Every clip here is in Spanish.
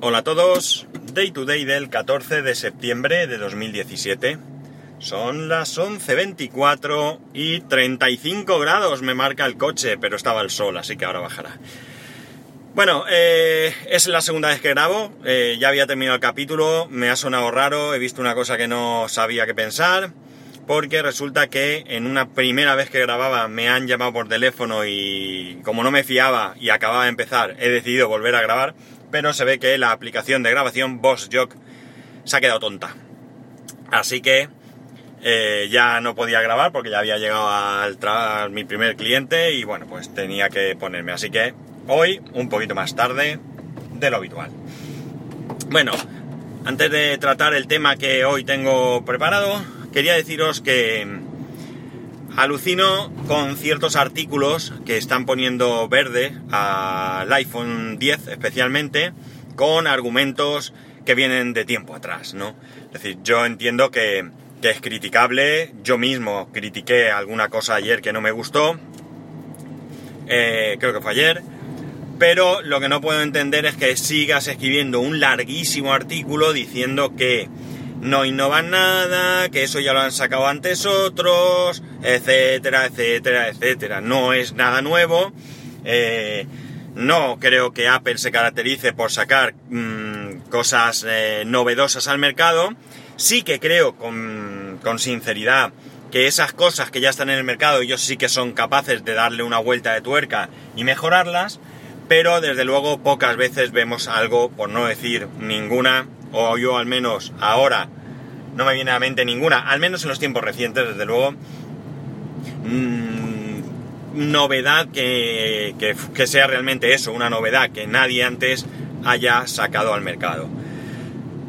Hola a todos, Day to Day del 14 de septiembre de 2017. Son las 11.24 y 35 grados. Me marca el coche, pero estaba el sol, así que ahora bajará. Bueno, eh, es la segunda vez que grabo, eh, ya había terminado el capítulo, me ha sonado raro, he visto una cosa que no sabía qué pensar, porque resulta que en una primera vez que grababa me han llamado por teléfono y como no me fiaba y acababa de empezar, he decidido volver a grabar pero se ve que la aplicación de grabación BossJock se ha quedado tonta. Así que eh, ya no podía grabar porque ya había llegado al a mi primer cliente y bueno, pues tenía que ponerme. Así que hoy, un poquito más tarde de lo habitual. Bueno, antes de tratar el tema que hoy tengo preparado, quería deciros que Alucino con ciertos artículos que están poniendo verde al iPhone 10 especialmente con argumentos que vienen de tiempo atrás, ¿no? Es decir, yo entiendo que, es criticable, yo mismo critiqué alguna cosa ayer que no me gustó, eh, creo que fue ayer, pero lo que no puedo entender es que sigas escribiendo un larguísimo artículo diciendo que no innovan nada, que eso ya lo han sacado antes otros, etcétera, etcétera, etcétera. No es nada nuevo. Eh, no creo que Apple se caracterice por sacar mm, cosas eh, novedosas al mercado. Sí que creo con, con, sinceridad que esas cosas que ya están en el mercado ellos sí que son capaces de darle una vuelta de tuerca y mejorarlas, pero desde luego pocas veces vemos algo, por no decir ninguna, o yo al menos ahora no me viene a la mente ninguna, al menos en los tiempos recientes, desde luego, mm, novedad que, que, sea realmente eso, una novedad que nadie antes haya sacado al mercado.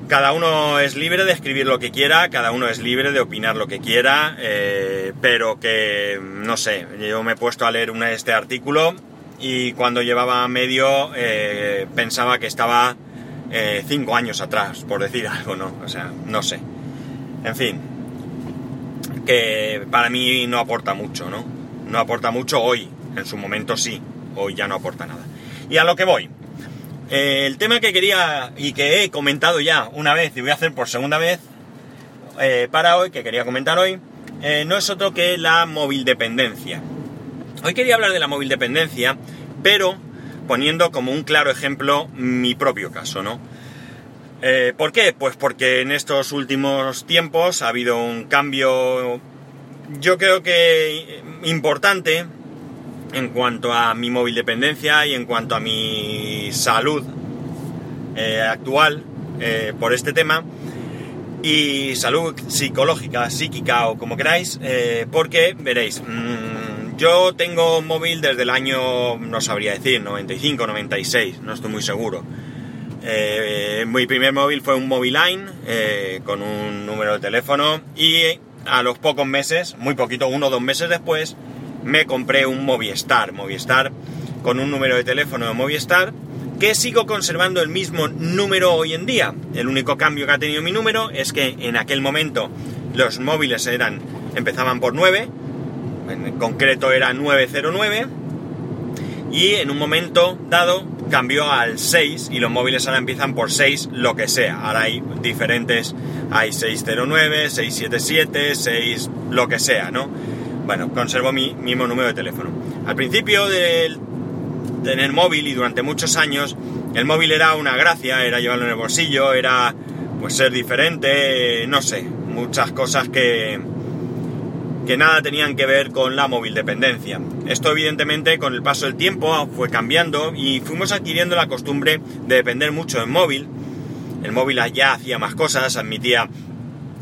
Cada uno es libre de escribir lo que quiera, cada uno es libre de opinar lo que quiera, eh, pero que, no sé, yo me he puesto a leer este artículo y cuando llevaba medio eh, pensaba que estaba eh, cinco años atrás, por decir algo, ¿no? O sea, no sé. En fin, que para mí no aporta mucho, ¿no? No aporta mucho hoy, en su momento sí, hoy ya no aporta nada. Y a lo que voy. Eh, el tema que quería y que he comentado ya una vez y voy a hacer por segunda vez eh, para hoy, que quería comentar hoy, no es otro que la móvil dependencia. Hoy quería hablar de la móvil dependencia, pero poniendo como un claro ejemplo mi propio caso, ¿no? Eh, ¿Por qué? Pues porque en estos últimos tiempos ha habido un cambio, yo creo que importante en cuanto a mi móvil dependencia y en cuanto a mi salud eh, actual eh, por este tema y salud psicológica, psíquica o como queráis, porque veréis, mmm, yo tengo móvil desde el año, no sabría decir, 95, 96, no estoy muy seguro. Eh, mi primer móvil fue un Moviline eh, con un número de teléfono y a los pocos meses, muy poquito, uno o dos meses después, me compré un Movistar, Movistar con un número de teléfono de Movistar que sigo conservando el mismo número hoy en día. El único cambio que ha tenido mi número es que en aquel momento los móviles eran empezaban por 9 en concreto era 909, y en un momento dado cambió al 6 y los móviles ahora empiezan por 6 lo que sea. Ahora hay diferentes, hay 609, 677, 6 lo que sea, ¿no? Bueno, conservo mi mismo número de teléfono. Al principio de tener móvil y durante muchos años, el móvil era una gracia, era llevarlo en el bolsillo, era pues ser diferente, no sé, muchas cosas que, que nada tenían que ver con la móvil dependencia. Esto evidentemente con el paso del tiempo fue cambiando y fuimos adquiriendo la costumbre de depender mucho del móvil. El móvil ya hacía más cosas, admitía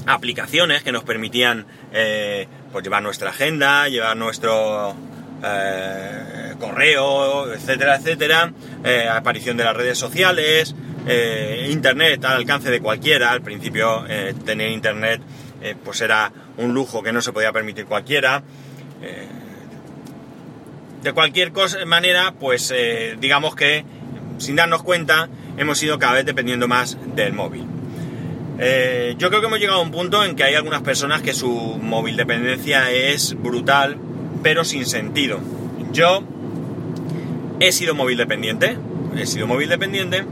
aplicaciones que nos permitían eh, pues llevar nuestra agenda, llevar nuestro eh, correo, etcétera, etcétera, eh, aparición de las redes sociales, internet al alcance de cualquiera. Al principio tener internet pues era un lujo que no se podía permitir cualquiera. Eh, de cualquier manera, pues eh, digamos que sin darnos cuenta hemos ido cada vez dependiendo más del móvil. Eh, yo creo que hemos llegado a un punto en que hay algunas personas que su móvil dependencia es brutal, pero sin sentido. Yo he sido móvil dependiente, he sido móvil dependiente,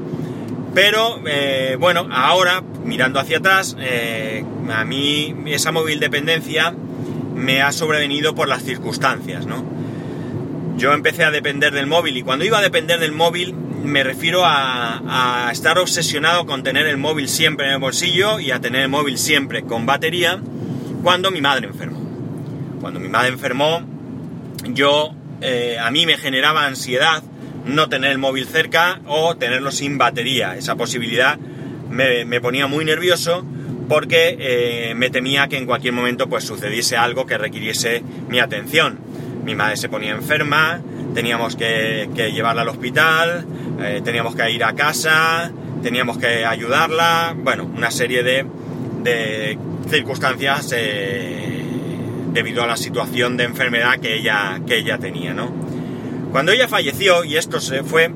Pero eh, bueno, ahora, mirando hacia atrás, eh, a mí esa móvil dependencia me ha sobrevenido por las circunstancias, ¿no? Yo empecé a depender del móvil y cuando iba a depender del móvil me refiero a, estar obsesionado con tener el móvil siempre en el bolsillo y a tener el móvil siempre con batería cuando mi madre enfermó. Cuando mi madre enfermó, yo, eh, a mí me generaba ansiedad no tener el móvil cerca o tenerlo sin batería. Esa posibilidad me, ponía muy nervioso porque eh, me temía que en cualquier momento pues sucediese algo que requiriese mi atención. Mi madre se ponía enferma, teníamos que, llevarla al hospital, eh, teníamos que ir a casa, teníamos que ayudarla, bueno, una serie de, de circunstancias eh, debido a la situación de enfermedad que ella, que ella tenía, ¿no? Cuando ella falleció, y esto se fue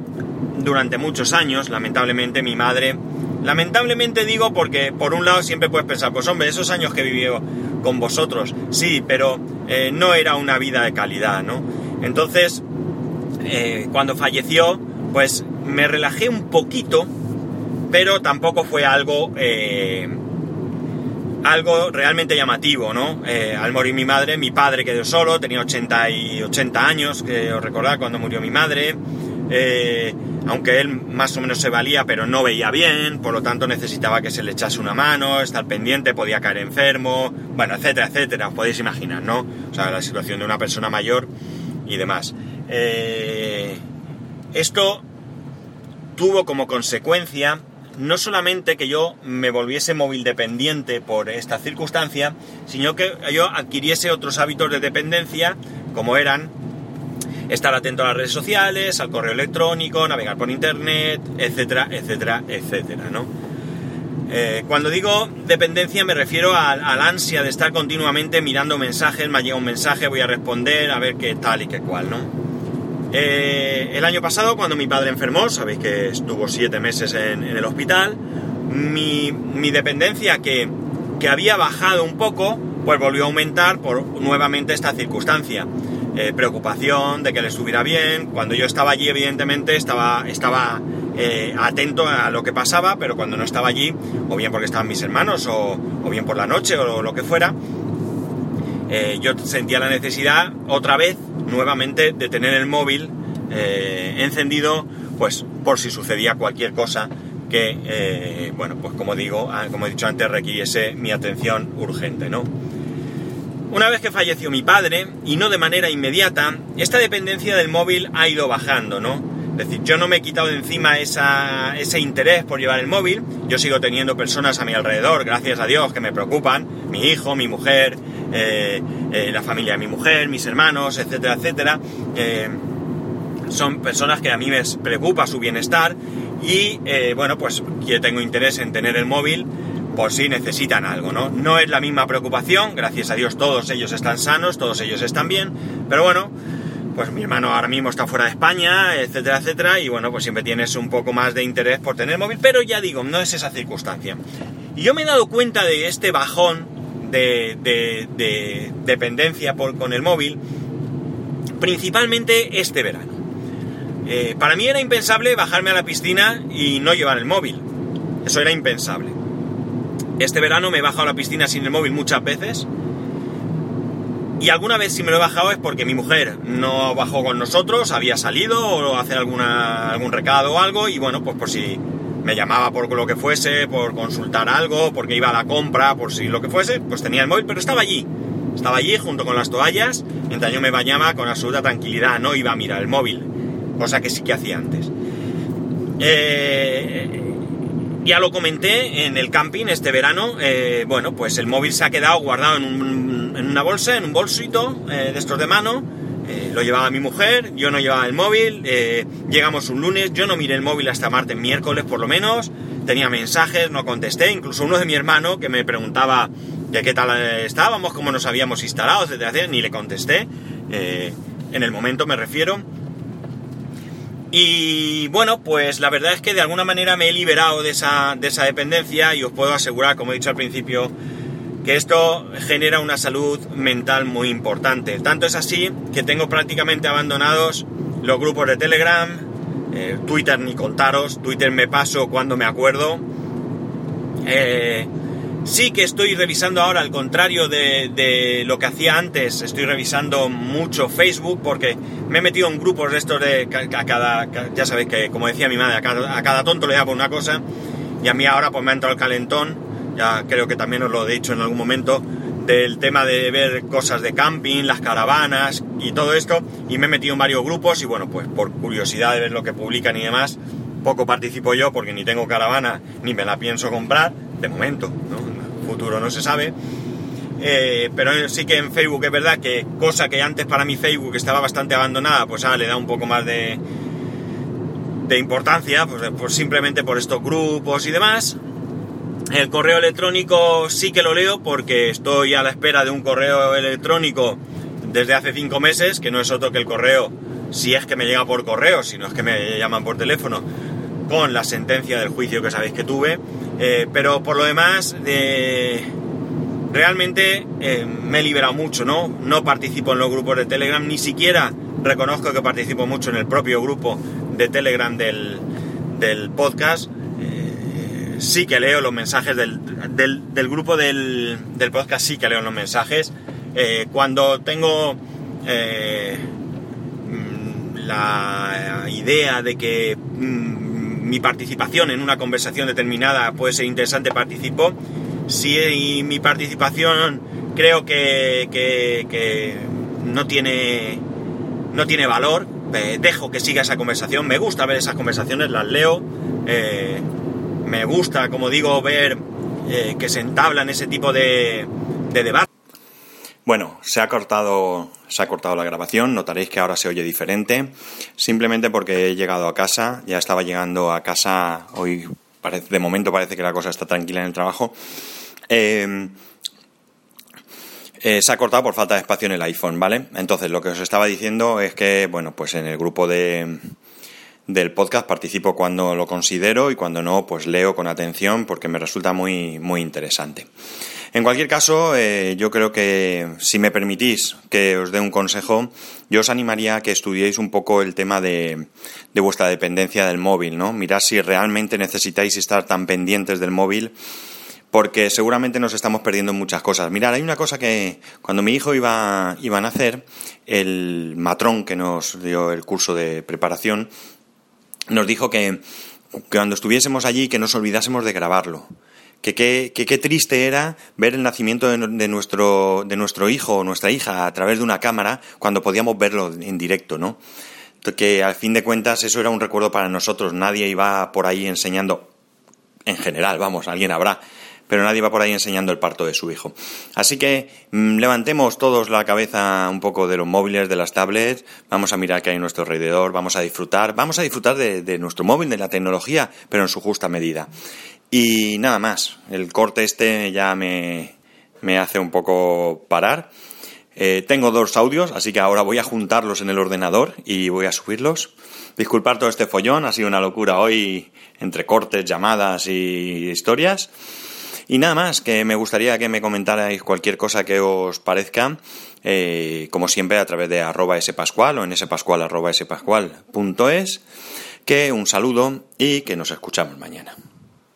durante muchos años, lamentablemente mi madre, lamentablemente digo porque por un lado siempre puedes pensar, pues hombre, esos años que vivió con vosotros, sí, pero eh, no era una vida de calidad, ¿no? Entonces, eh, cuando falleció, pues me relajé un poquito, pero tampoco fue algo eh, algo realmente llamativo, ¿no? Al morir mi madre, mi padre quedó solo, tenía 80 y 80 años, que os recordad cuando murió mi madre, eh, aunque él más o menos se valía, pero no veía bien, por lo tanto necesitaba que se le echase una mano, estar pendiente, podía caer enfermo, bueno, etcétera, etcétera, os podéis imaginar, ¿no? O sea, la situación de una persona mayor y demás. Eh, esto tuvo como consecuencia no solamente que yo me volviese móvil dependiente por esta circunstancia, sino que yo adquiriese otros hábitos de dependencia, como eran estar atento a las redes sociales, al correo electrónico, navegar por internet, etcétera, etcétera, etcétera, ¿no? Eh, cuando digo dependencia me refiero al, ansia de estar continuamente mirando mensajes, me llega un mensaje, voy a responder, a ver qué tal y qué cual, ¿no? Eh, el año pasado, cuando mi padre enfermó, sabéis que estuvo siete meses en, el hospital, mi, dependencia que, había bajado un poco, pues volvió a aumentar por nuevamente esta circunstancia. Eh, preocupación de que le estuviera bien. Cuando yo estaba allí, evidentemente, estaba, estaba eh, atento a lo que pasaba, pero cuando no estaba allí, o bien porque estaban mis hermanos, o, bien por la noche, o lo que fuera, yo sentía la necesidad otra vez nuevamente de tener el móvil eh, encendido, pues por si sucedía cualquier cosa que, eh, bueno, pues como digo, ah, como he dicho antes, requiriese mi atención urgente, ¿no? Una vez que falleció mi padre, y no de manera inmediata, esta dependencia del móvil ha ido bajando, ¿no? Es decir, yo no me he quitado de encima ese interés por llevar el móvil, yo sigo teniendo personas a mi alrededor, gracias a Dios, que me preocupan, mi hijo, mi mujer, eh, eh, la familia de mi mujer, mis hermanos, etcétera, etcétera. Eh, son personas que a mí me preocupa su bienestar y bueno, pues yo tengo interés en tener el móvil por si necesitan algo, ¿no? No es la misma preocupación, gracias a Dios todos ellos están sanos, todos ellos están bien, pero bueno, pues mi hermano ahora mismo está fuera de España, etcétera, etcétera, y bueno, pues siempre tienes un poco más de interés por tener móvil, pero ya digo, no es esa circunstancia. Y yo me he dado cuenta de este bajón de, dependencia con el móvil, principalmente este verano. Eh, para mí era impensable bajarme a la piscina y no llevar el móvil. Eso era impensable. Este verano me he bajado a la piscina sin el móvil muchas veces. Y alguna vez si me lo he bajado es porque mi mujer no bajó con nosotros, había salido o hacer alguna, algún recado o algo y bueno, pues por si me llamaba por lo que fuese, por consultar algo, porque iba a la compra, por si lo que fuese, pues tenía el móvil, pero estaba allí. Estaba allí junto con las toallas, mientras yo me bañaba con absoluta tranquilidad, no iba a mirar el móvil, cosa que sí que hacía antes. Eh, ya lo comenté en el camping este verano, eh, bueno, pues el móvil se ha quedado guardado en, una bolsa, en un bolsito eh, de estos de mano, eh, lo llevaba mi mujer, yo no llevaba el móvil, llegamos un lunes, yo no miré el móvil hasta martes, miércoles por lo menos, tenía mensajes, no contesté, incluso uno de mi hermano que me preguntaba de qué tal estábamos, cómo nos habíamos instalado, etcétera, ni le contesté, en el momento me refiero. Y bueno, pues la verdad es que de alguna manera me he liberado de esa, de esa dependencia y os puedo asegurar, como he dicho al principio, que esto genera una salud mental muy importante. Tanto es así que tengo prácticamente abandonados los grupos de Telegram, Eh, Twitter ni contaros, Twitter me paso cuando me acuerdo. Eh, sí que estoy revisando ahora, al contrario de, lo que hacía antes, estoy revisando mucho Facebook porque me he metido en grupos de estos de a cada, ya sabéis que como decía mi madre, a cada, tonto le da una cosa y a mí ahora pues me ha entrado el calentón, ya creo que también os lo he dicho en algún momento, del tema de ver cosas de camping, las caravanas y todo esto, y me he metido en varios grupos y bueno, pues por curiosidad de ver lo que publican y demás, poco participo yo porque ni tengo caravana ni me la pienso comprar, de momento, ¿no? Futuro no se sabe. Eh, pero sí que en Facebook es verdad que cosa que antes para mi Facebook estaba bastante abandonada, pues ahora le da un poco más de, de importancia, pues, pues simplemente por estos grupos y demás. El correo electrónico sí que lo leo porque estoy a la espera de un correo electrónico desde hace cinco meses, que no es otro que el correo, si es que me llega por correo, si no es que me llaman por teléfono, con la sentencia del juicio que sabéis que tuve. Eh, pero por lo demás, realmente eh, me he liberado mucho, ¿no? No participo en los grupos de Telegram, ni siquiera reconozco que participo mucho en el propio grupo de Telegram del, del podcast sí que leo los mensajes del, grupo del, podcast, sí que leo los mensajes. Eh, cuando tengo eh, mm, la idea de que mm, mi participación en una conversación determinada puede ser interesante, participo. Si mi participación creo que, no tiene no tiene valor, eh, dejo que siga esa conversación. Me gusta ver esas conversaciones, las leo me gusta, como digo, ver eh, que se entablan ese tipo de, de debate. Bueno, se ha cortado, se ha cortado la grabación, notaréis que ahora se oye diferente, simplemente porque he llegado a casa, ya estaba llegando a casa, hoy de momento parece que la cosa está tranquila en el trabajo. Eh, eh, se ha cortado por falta de espacio en el iPhone, ¿vale? Entonces, lo que os estaba diciendo es que, bueno, pues en el grupo de, del podcast participo cuando lo considero y cuando no, pues leo con atención porque me resulta muy, muy interesante. En cualquier caso, eh, yo creo que si me permitís que os dé un consejo, yo os animaría a que estudiéis un poco el tema de, de vuestra dependencia del móvil, ¿no? Mirad si realmente necesitáis estar tan pendientes del móvil porque seguramente nos estamos perdiendo muchas cosas. Mirad, hay una cosa que cuando mi hijo iba, iba a nacer, el matrón que nos dio el curso de preparación nos dijo que, cuando estuviésemos allí que nos olvidásemos de grabarlo. Que qué triste era ver el nacimiento de, nuestro, de nuestro hijo o nuestra hija a través de una cámara cuando podíamos verlo en directo, ¿no? Que al fin de cuentas eso era un recuerdo para nosotros. Nadie iba por ahí enseñando, en general, vamos, alguien habrá, pero nadie va por ahí enseñando el parto de su hijo. Así que mm, levantemos todos la cabeza un poco de los móviles, de las tablets, vamos a mirar qué hay en nuestro alrededor, vamos a disfrutar, vamos a disfrutar de, nuestro móvil, de la tecnología, pero en su justa medida. Y nada más, el corte este ya me, me hace un poco parar. Eh, tengo dos audios, así que ahora voy a juntarlos en el ordenador y voy a subirlos. Disculpar todo este follón, ha sido una locura hoy entre cortes, llamadas y historias. Y nada más, que me gustaría que me comentarais cualquier cosa que os parezca, eh, como siempre a través de arroba spascual o en spascual arroba spascual.es, que un saludo y que nos escuchamos mañana.